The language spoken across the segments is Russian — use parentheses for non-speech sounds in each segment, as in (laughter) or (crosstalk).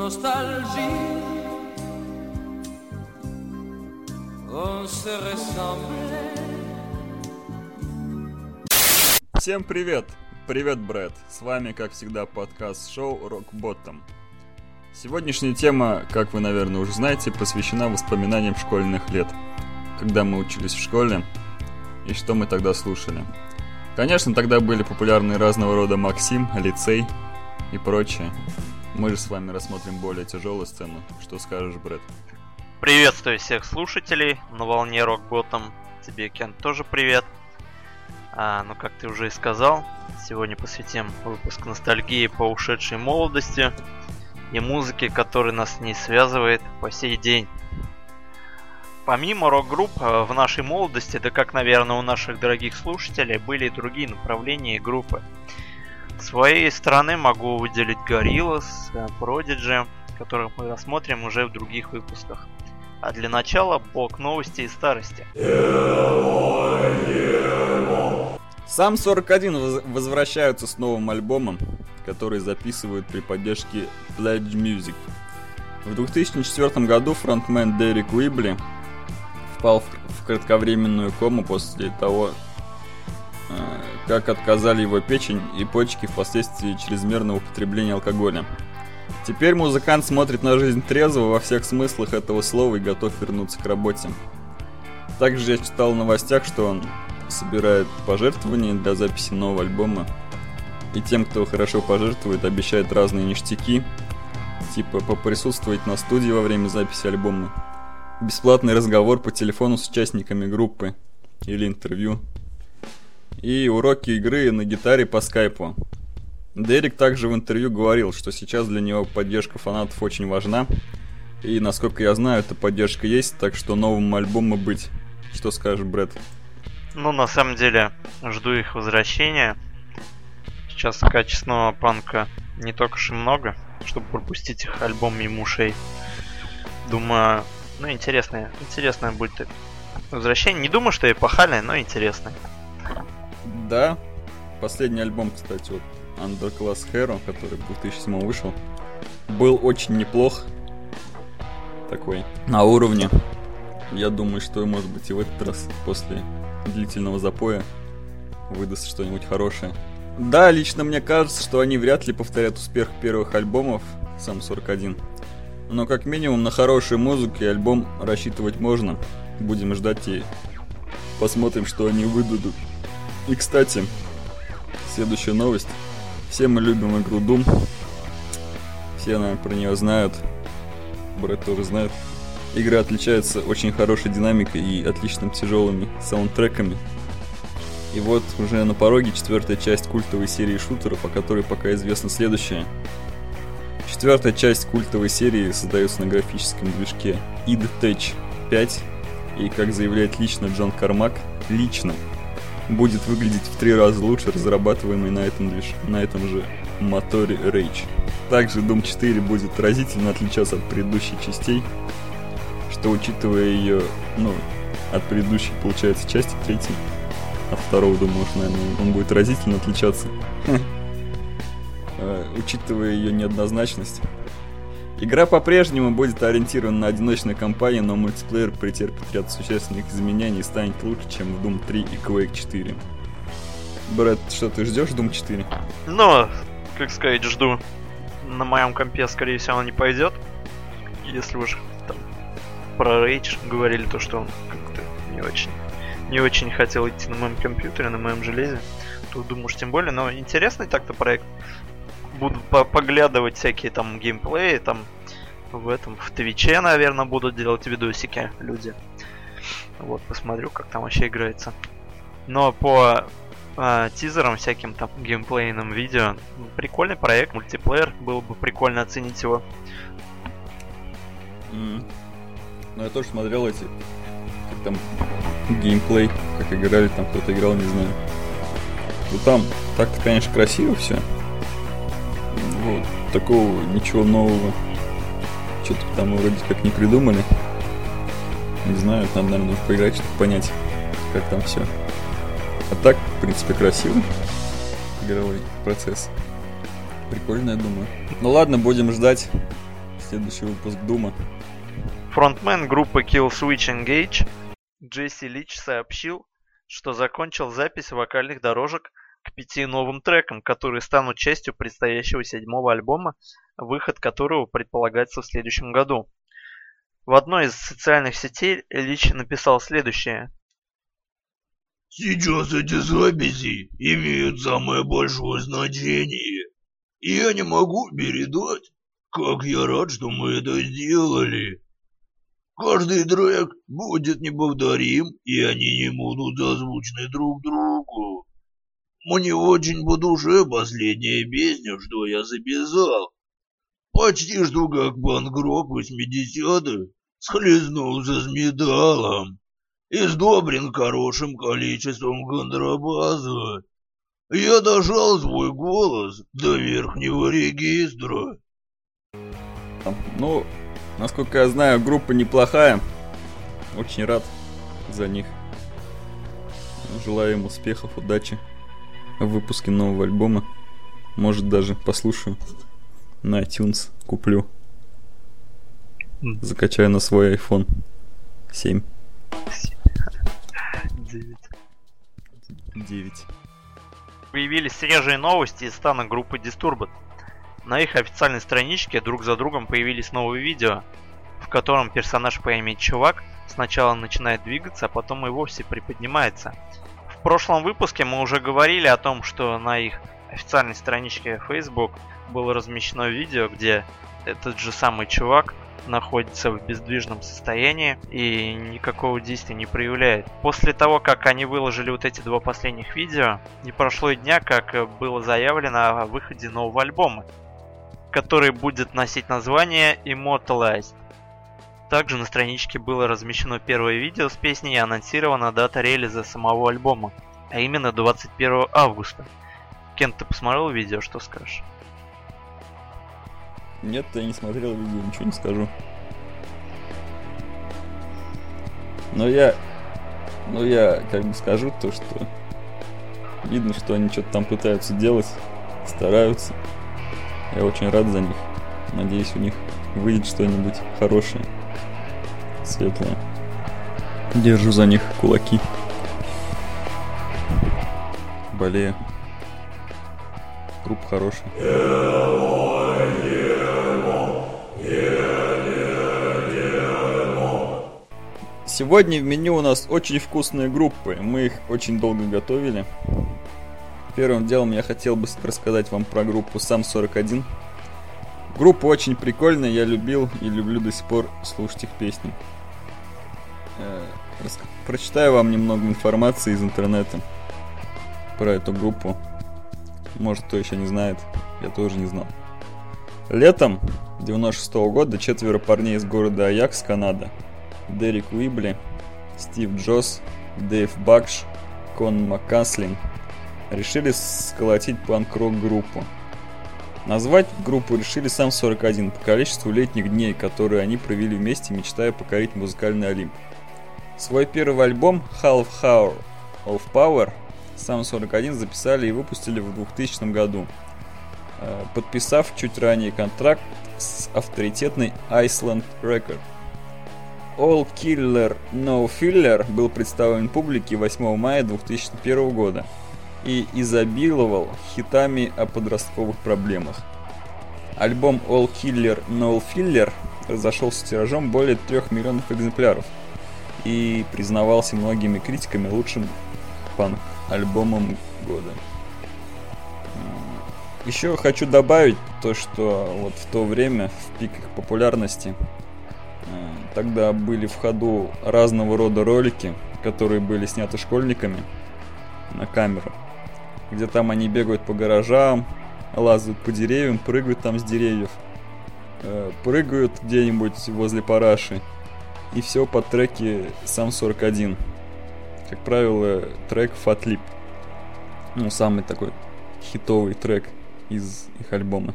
nostalgie, on se ressemblait. Всем привет! Привет, Брэд! С вами, как всегда, подкаст-шоу Rock Bottom. Сегодняшняя тема, как вы, наверное, уже знаете, посвящена воспоминаниям школьных лет, когда мы учились в школе и что мы тогда слушали. Конечно, тогда были популярны разного рода Максим, лицей и прочее. Мы же с вами рассмотрим более тяжелую сцену. Что скажешь, Брэд? Приветствую всех слушателей на волне Рокботом. Тебе, Кен, тоже привет. А, ну, как ты уже и сказал, сегодня посвятим выпуск ностальгии по ушедшей молодости и музыке, которая нас не связывает по сей день. Помимо рок-групп э, в нашей молодости, да как, наверное, у наших дорогих слушателей, были и другие направления и группы. Своей стороны могу выделить Gorillaz, э, Prodigy, которых мы рассмотрим уже в других выпусках. А для начала блок новости и старости. Сам 41 воз- возвращаются с новым альбомом, который записывают при поддержке Pledge Music. В 2004 году фронтмен Дерек Уибли впал в, кратковременную кому после того, э, как отказали его печень и почки впоследствии чрезмерного употребления алкоголя. Теперь музыкант смотрит на жизнь трезво во всех смыслах этого слова и готов вернуться к работе. Также я читал в новостях, что он собирает пожертвования для записи нового альбома. И тем, кто хорошо пожертвует, обещает разные ништяки. Типа поприсутствовать на студии во время записи альбома. Бесплатный разговор по телефону с участниками группы. Или интервью. И уроки игры на гитаре по скайпу. Дерек также в интервью говорил, что сейчас для него поддержка фанатов очень важна. И насколько я знаю, эта поддержка есть, так что новому альбому быть. Что скажешь, Брэд? Ну, на самом деле, жду их возвращения. Сейчас качественного панка не уж и много, чтобы пропустить их альбом мимо ушей. Думаю, ну, интересное, интересное будет возвращение. Не думаю, что эпохальное, но интересное. Да. Последний альбом, кстати, вот Underclass Hero, который в 2007 вышел, был очень неплох. Такой на уровне. Я думаю, что может быть и в этот раз после длительного запоя выдаст что-нибудь хорошее. Да, лично мне кажется, что они вряд ли повторят успех первых альбомов, сам 41. Но как минимум на хорошую музыку и альбом рассчитывать можно. Будем ждать и посмотрим, что они выдадут. И, кстати, следующая новость. Все мы любим игру Doom. Все, наверное, про нее знают. Брэд тоже знает. Игра отличается очень хорошей динамикой и отличным тяжелыми саундтреками. И вот уже на пороге четвертая часть культовой серии шутеров, о которой пока известно следующее. Четвертая часть культовой серии создается на графическом движке id Tech 5, и, как заявляет лично Джон Кармак, лично будет выглядеть в три раза лучше разрабатываемый на этом, движ... на этом же моторе Rage. Также Doom 4 будет разительно отличаться от предыдущих частей, что учитывая ее, ну, от предыдущей, получается, части третьей, от второго, думаю, уж, наверное, он будет разительно отличаться. Э, Учитывая ее неоднозначность. Игра по-прежнему будет ориентирована на одиночную кампанию, но мультиплеер претерпит ряд существенных изменений и станет лучше, чем в Doom 3 и Quake 4. Брэд, что ты ждешь Doom 4? Но, как сказать, жду. На моем компе, скорее всего, он не пойдет. Если уж там про Rage говорили, то что он как-то не очень не очень хотел идти на моем компьютере, на моем железе, то думаю, уж тем более. Но интересный так-то проект. Буду по- поглядывать всякие там геймплеи, там в этом, в Твиче, наверное, будут делать видосики люди. Вот, посмотрю, как там вообще играется. Но по а, тизерам, всяким там геймплейным видео. Прикольный проект, мультиплеер, было бы прикольно оценить его. М. Ну, я тоже смотрел эти, как там, геймплей, как играли, там кто-то играл, не знаю. Ну, там так-то, конечно, красиво все. Вот, такого ничего нового. Что-то там вроде как не придумали. Не знаю, надо, наверное, поиграть, чтобы понять, как там все. А так, в принципе, красиво. Игровой процесс. Прикольно, я думаю. Ну ладно, будем ждать. следующий выпуск Дума. Фронтмен группы Kill Switch Engage Джесси Лич сообщил, что закончил запись вокальных дорожек к пяти новым трекам, которые станут частью предстоящего седьмого альбома, выход которого предполагается в следующем году. В одной из социальных сетей Лич написал следующее. Сейчас эти записи имеют самое большое значение. И я не могу передать, как я рад, что мы это сделали. Каждый трек будет неповторим, и они не будут озвучены друг другу. Мне очень по душе последняя песня, что я записал. Почти что как панк-рок 80-х схлестнулся с металлом и сдобрен хорошим количеством контрабаса. Я дожал свой голос до верхнего регистра. Ну, насколько я знаю, группа неплохая. Очень рад за них. Желаю им успехов, удачи в выпуске нового альбома. Может даже послушаю на iTunes, куплю. Закачаю на свой iPhone 7. 9. 9. Появились свежие новости из стана группы Disturbed. На их официальной страничке друг за другом появились новые видео, в котором персонаж по имени Чувак сначала начинает двигаться, а потом и вовсе приподнимается. В прошлом выпуске мы уже говорили о том, что на их официальной страничке Facebook было размещено видео, где этот же самый чувак находится в бездвижном состоянии и никакого действия не проявляет. После того, как они выложили вот эти два последних видео, не прошло и дня, как было заявлено о выходе нового альбома, который будет носить название Immortalized. Также на страничке было размещено первое видео с песней и анонсирована дата релиза самого альбома, а именно 21 августа. Кен, ты посмотрел видео, что скажешь? Нет, я не смотрел видео, ничего не скажу. Но я... Но я как бы скажу то, что... Видно, что они что-то там пытаются делать, стараются. Я очень рад за них. Надеюсь, у них выйдет что-нибудь хорошее, светлое. Держу за них кулаки. Болею. Группа хорошая. Сегодня в меню у нас очень вкусные группы. Мы их очень долго готовили. Первым делом я хотел бы рассказать вам про группу Сам 41. Группа очень прикольная, я любил и люблю до сих пор слушать их песни. Э, прочитаю вам немного информации из интернета про эту группу. Может, кто еще не знает, я тоже не знал. Летом 96 -го года четверо парней из города Аякс, Канада, Дерек Уибли, Стив Джосс, Дэйв Бакш, Кон Маккаслин решили сколотить панк-рок группу. Назвать группу решили сам 41 по количеству летних дней, которые они провели вместе, мечтая покорить музыкальный Олимп. Свой первый альбом Half Hour of Power сам 41 записали и выпустили в 2000 году, э, подписав чуть ранее контракт с авторитетной Iceland Record. All Killer No Filler был представлен публике 8 мая 2001 года и изобиловал хитами о подростковых проблемах. Альбом All Killer No Filler разошелся тиражом более 3 миллионов экземпляров и признавался многими критиками лучшим панк-альбомом года. Еще хочу добавить то, что вот в то время, в пик их популярности, Тогда были в ходу разного рода ролики, которые были сняты школьниками на камеру, где там они бегают по гаражам, лазают по деревьям, прыгают там с деревьев, э, прыгают где-нибудь возле параши. И все по треке сам 41. Как правило, трек Fat Lip. Ну, самый такой хитовый трек из их альбома.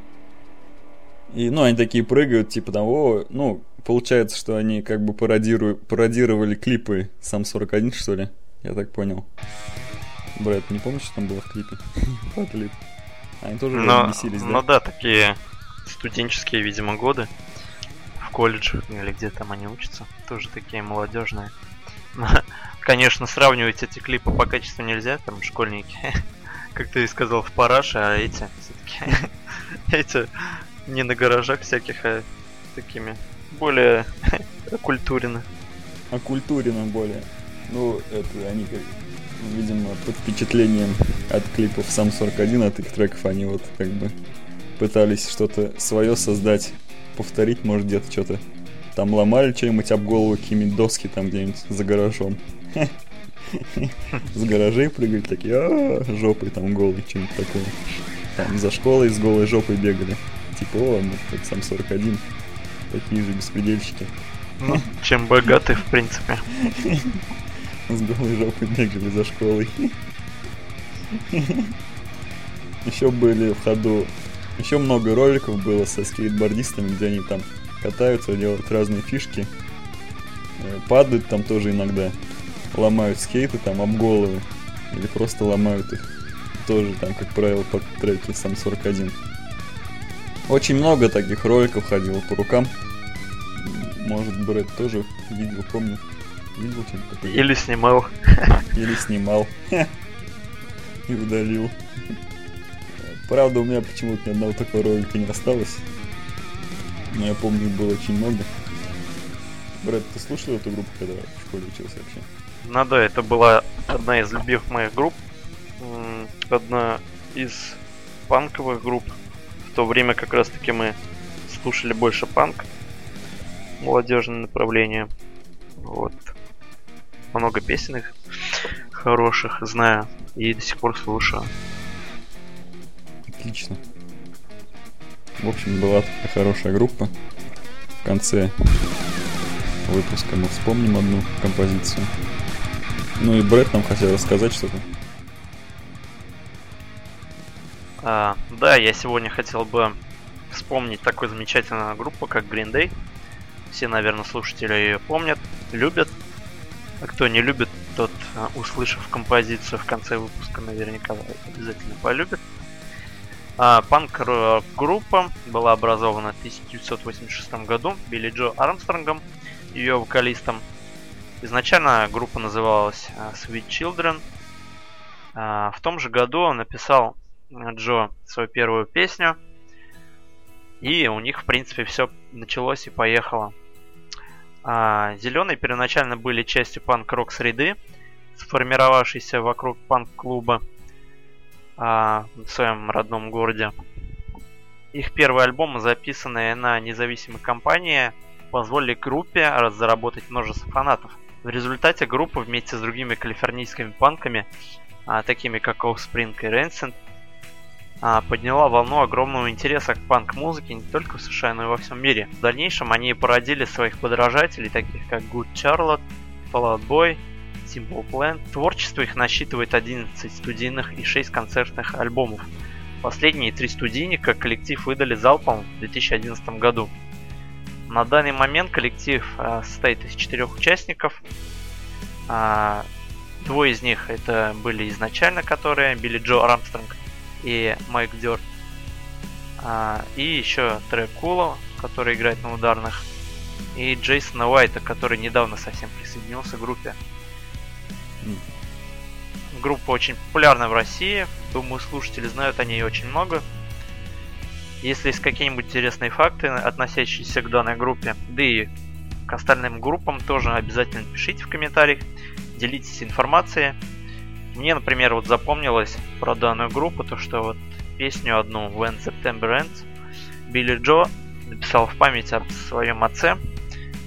И, ну, они такие прыгают, типа там, о, ну, получается, что они как бы пародируют, пародировали клипы сам 41, что ли? Я так понял. Брэд, не помнишь, что там было в клипе? (laughs) Они тоже Но, бесились, да? Ну да, такие студенческие, видимо, годы. Колледжах или где там они учатся. Тоже такие молодежные. (laughs) Конечно, сравнивать эти клипы по качеству нельзя, там школьники, (laughs) как ты и сказал, в параше, а эти все-таки (laughs) эти не на гаражах всяких, а такими более окультурены. Окультурены более. Ну, это они, видимо, под впечатлением от клипов сам 41, от их треков они вот как бы пытались что-то свое создать, повторить, может, где-то что-то там ломали что-нибудь об голову, какие-нибудь доски там где-нибудь за гаражом. С гаражей прыгали такие, а жопой там голый, что-нибудь такое. Там за школой с голой жопой бегали. Типа, о, мы как сам 41. Такие же беспредельщики. Ну, чем богаты, в принципе. С голой жопой бегали за школой. Еще были в ходу еще много роликов было со скейтбордистами, где они там катаются, делают разные фишки. Э, падают там тоже иногда. Ломают скейты там об головы. Или просто ломают их. Тоже там, как правило, под треки сам 41. Очень много таких роликов ходило по рукам. Может, Брэд тоже видел, помню. Видел что-нибудь? Или снимал. Или снимал. (laughs) И удалил. Правда, у меня почему-то ни одного такого ролика не осталось. Но я помню, было очень много. Брэд, ты слушал эту группу, когда в школе учился вообще? Ну да, это была одна из любимых моих групп. Одна из панковых групп. В то время как раз таки мы слушали больше панк. Молодежное направление. Вот. Много песен их хороших знаю и до сих пор слушаю. Отлично. В общем, была такая хорошая группа. В конце выпуска мы вспомним одну композицию. Ну и Брэд нам хотел рассказать что-то. А, да, я сегодня хотел бы вспомнить такую замечательную группу, как Green Day. Все, наверное, слушатели ее помнят, любят. А кто не любит, тот, а, услышав композицию в конце выпуска, наверняка обязательно полюбит. Панк-группа была образована в 1986 году Билли Джо Армстронгом, ее вокалистом. Изначально группа называлась а, Sweet Children. А, в том же году он написал Джо свою первую песню. И у них, в принципе, все началось и поехало. Зеленые первоначально были частью панк-рок среды, сформировавшейся вокруг панк-клуба а, в своем родном городе. Их первый альбом, записанный на независимой компании, позволили группе заработать множество фанатов. В результате группа вместе с другими калифорнийскими панками, а, такими как Offspring и Rancid, а, подняла волну огромного интереса к панк-музыке не только в США, но и во всем мире. В дальнейшем они породили своих подражателей, таких как Good Charlotte, Fall Out Boy, Simple Plan. Творчество их насчитывает 11 студийных и 6 концертных альбомов. Последние три студийника коллектив выдали залпом в 2011 году. На данный момент коллектив э, состоит из четырех участников. Э, двое из них это были изначально, которые Билли Джо Армстронг и Майк Дёрт. Э, и еще Трек Куло, который играет на ударных. И Джейсона Уайта, который недавно совсем присоединился к группе. Группа очень популярна в России. Думаю, слушатели знают о ней очень много. Если есть какие-нибудь интересные факты, относящиеся к данной группе, да и к остальным группам, тоже обязательно пишите в комментариях, делитесь информацией. Мне, например, вот запомнилось про данную группу, то что вот песню одну When September Ends Билли Джо написал в память о своем отце,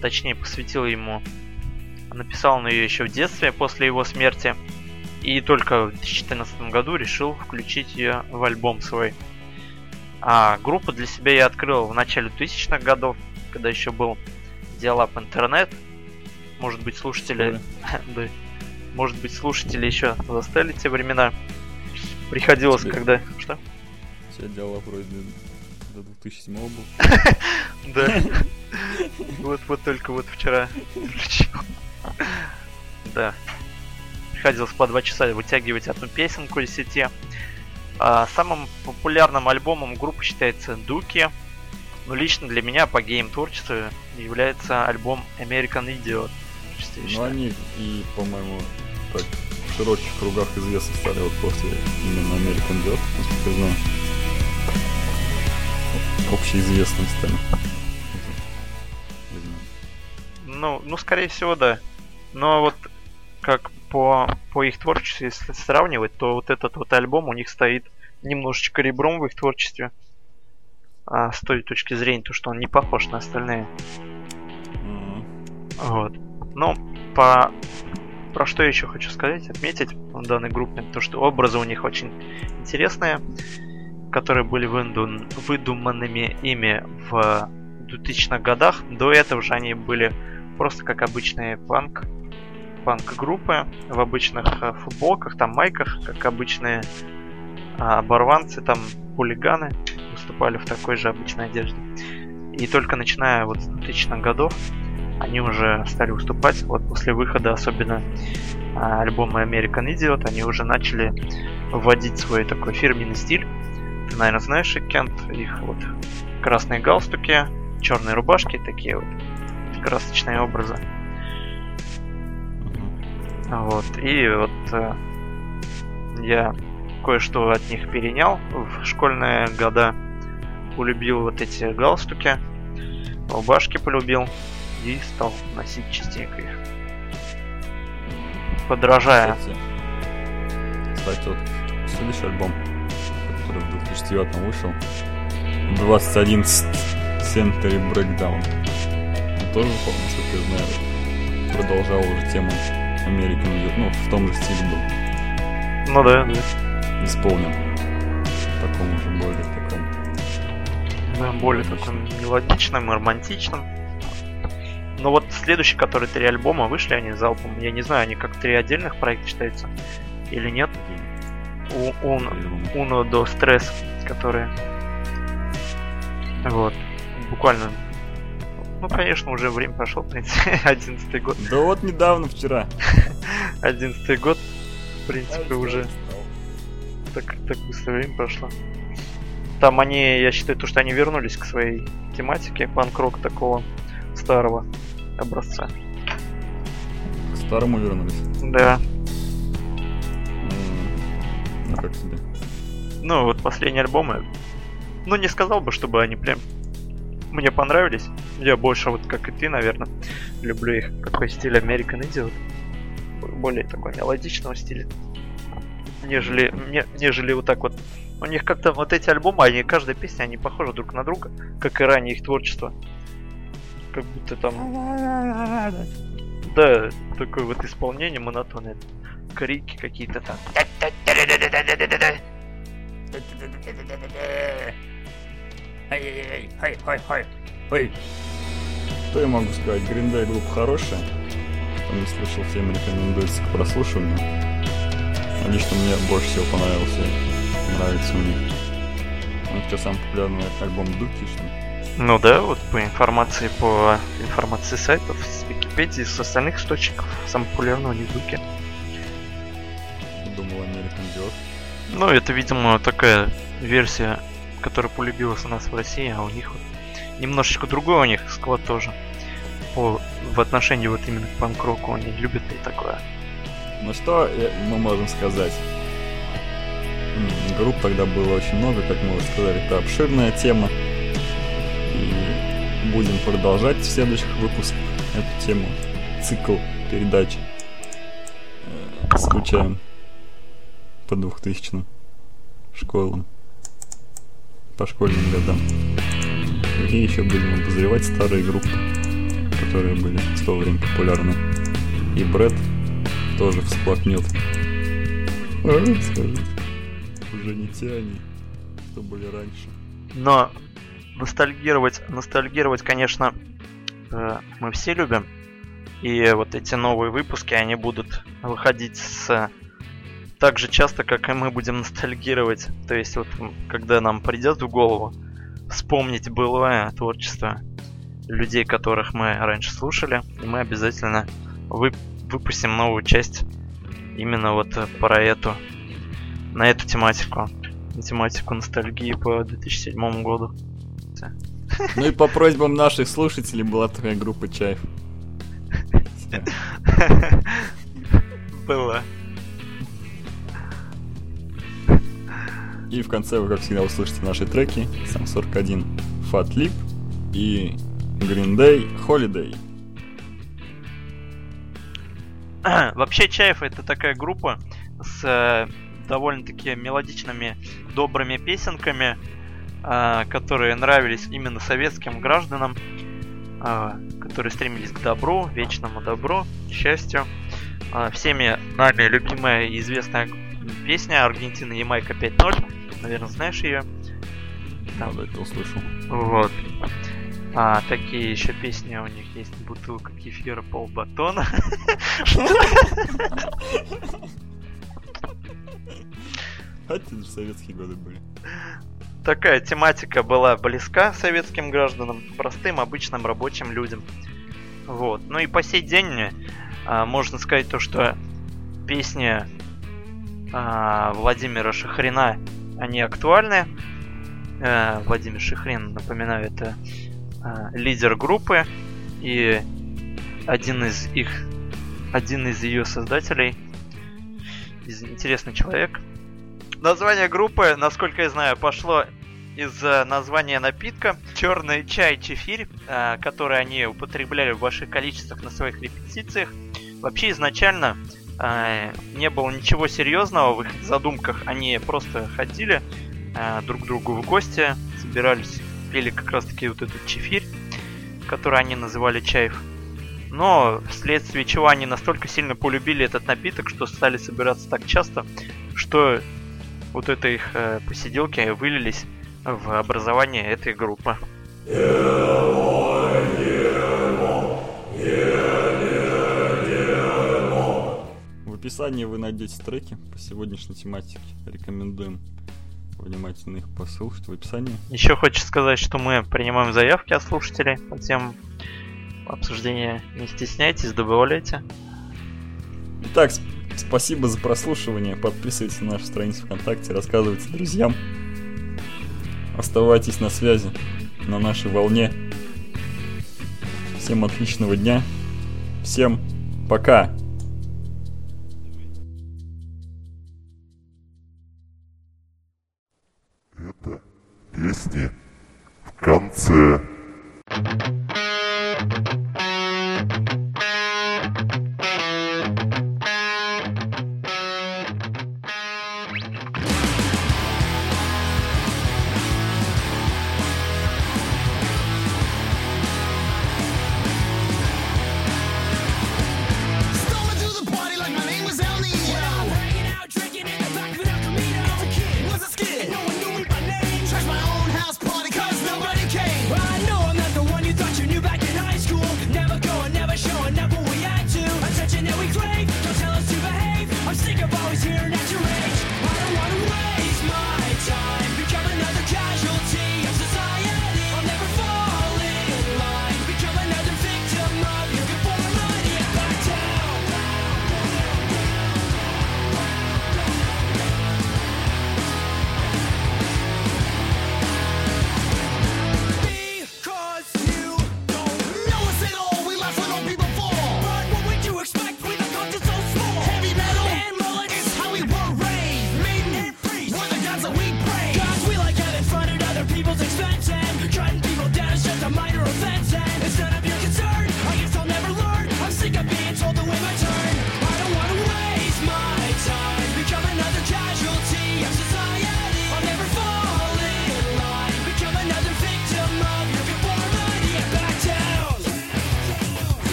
точнее посвятил ему Написал он ее еще в детстве, после его смерти. И только в 2014 году решил включить ее в альбом свой. А группу для себя я открыл в начале 2000-х годов, когда еще был диалап интернет. Может быть, слушатели... (laughs) да. Может быть, слушатели еще застали те времена. Приходилось, Тебе... когда... Что? Тебя диалап вроде до 2007 был. (laughs) Да. (laughs) Вот, вот только вот вчера включил. Да. Приходилось по два часа вытягивать одну песенку из сети. А, самым популярным альбомом группы считается Дуки. Но лично для меня по гейм-творчеству является альбом American Idiot. Ну они и, по-моему, так в широких кругах известны стали вот после именно American Dirt, насколько я знаю. Общеизвестным стали. Ну, ну, скорее всего, да. Но вот как по, по их творчеству, если сравнивать, то вот этот вот альбом у них стоит немножечко ребром в их творчестве. А, с той точки зрения, то, что он не похож на остальные. Вот. Ну, по... Про что я еще хочу сказать, отметить в данной группе, то что образы у них очень интересные, которые были выдум- выдуманными ими в 2000-х годах. До этого же они были просто как обычные панк панк-группы в обычных э, футболках, там майках, как обычные а, оборванцы, там хулиганы выступали в такой же обычной одежде. И только начиная вот с 2000-х годов они уже стали выступать. Вот после выхода особенно а, альбома American Idiot, они уже начали вводить свой такой фирменный стиль. Ты, наверное, знаешь, Кент, их вот красные галстуки, черные рубашки, такие вот красочные образы. Вот. И вот э, я кое-что от них перенял в школьные года. Полюбил вот эти галстуки, рубашки полюбил и стал носить частенько их. Подражая. Кстати, вот следующий альбом, который в 2009 вышел, 2011 Century Breakdown. Он тоже, по- насколько я знаю, продолжал уже тему American Idiot, ну, в том же стиле был Ну да, исполнен. В таком уже более таком. Да, более таким мелодичным и романтичным. Но вот следующий, который три альбома вышли, они залпом. Я не знаю, они как три отдельных проекта считаются или нет. У, Ун- по-любому. Uno до стресс, которые... Вот. Буквально... Ну, конечно, уже время прошло, в принципе, (laughs) одиннадцатый год. Да вот недавно, вчера. (laughs) Одиннадцатый год, в принципе, уже так, так быстро время прошло. Там они, я считаю, то, что они вернулись к своей тематике панк-рок такого старого образца. К старому вернулись. Да. Ну как тебе? Ну, вот последние альбомы. Ну, не сказал бы, чтобы они прям мне понравились. Я больше, вот как и ты, наверное, люблю их. Какой стиль American Idiot. Б- Более такой мелодичного стиля. Нежели, не- нежели вот так вот. У них как-то вот эти альбомы, они, каждая песня, они похожи друг на друга, как и ранее их творчество. Как будто там... Да, такое вот исполнение монотонное. Крики какие-то там. Что я могу сказать? Day группа хорошая. Кто не слышал, всем рекомендуется к прослушиванию. А Лично мне больше всего понравился, нравится у них. Ну, что самый популярный альбом Дуки, что ли? Ну да, вот по информации по информации сайтов, с Википедии, с остальных источников, самый популярный у них Дуки. Думал American Dirt. Ну, это, видимо, такая версия, которая полюбилась у нас в России, а у них вот немножечко другой у них склад тоже. По, в отношении вот именно к панк-року они любят и такое. Ну что э, мы можем сказать? Групп тогда было очень много, как мы уже сказали, это обширная тема. И будем продолжать в следующих выпусках эту тему, цикл передач. Э, Скучаем по 2000 школам, по школьным годам. И еще будем обозревать старые группы, которые были в то время популярны. И Брэд тоже всплакнет. А, скажет. Уже не те они, что были раньше. Но ностальгировать, ностальгировать, конечно, э, мы все любим. И вот эти новые выпуски, они будут выходить с так же часто, как и мы будем ностальгировать. То есть вот когда нам придет в голову вспомнить былое творчество людей, которых мы раньше слушали, и мы обязательно вы- выпустим новую часть именно вот э, про эту, на эту тематику, на тематику ностальгии по 2007 году. Ну и по просьбам наших слушателей была такая группа Чаев. (laughs) Было. И в конце вы, как всегда, услышите наши треки. Сам 41 Fat Lip и Green Day Holiday. (clears throat) Вообще Чаев это такая группа с э, довольно-таки мелодичными, добрыми песенками, э, которые нравились именно советским гражданам, э, которые стремились к добру, вечному добру, счастью. Всеми нами любимая и известная песня Аргентина Ямайка 5.0. Наверное, знаешь ее. Надо это услышал. Вот. А, такие еще песни у них есть. Бутылка кефира, полбатона. Хотя это же советские годы были. Такая тематика была близка советским гражданам, простым, обычным рабочим людям. Вот. Ну и по сей день а, можно сказать то, что песни а, Владимира Шахрина, они актуальны. А, Владимир Шахрин, напоминаю, это а, лидер группы и один из их, один из ее создателей, интересный человек. Название группы, насколько я знаю, пошло из э, названия напитка черный чай чефирь, э, который они употребляли в больших количествах на своих репетициях. Вообще изначально э, не было ничего серьезного в их задумках. Они просто ходили э, друг к другу в гости, собирались, пели как раз таки вот этот чефирь, который они называли чаев. Но вследствие чего они настолько сильно полюбили этот напиток, что стали собираться так часто, что вот это их э, посиделки вылились в образование этой группы. Описании вы найдете треки по сегодняшней тематике. Рекомендуем внимательно их послушать в описании. Еще хочется сказать, что мы принимаем заявки от слушателей по темам обсуждения. Не стесняйтесь, добавляйте. Итак, сп- спасибо за прослушивание. Подписывайтесь на нашу страницу ВКонтакте, рассказывайте друзьям. Оставайтесь на связи, на нашей волне. Всем отличного дня. Всем пока. Песни в конце. Stumbled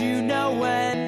you know when.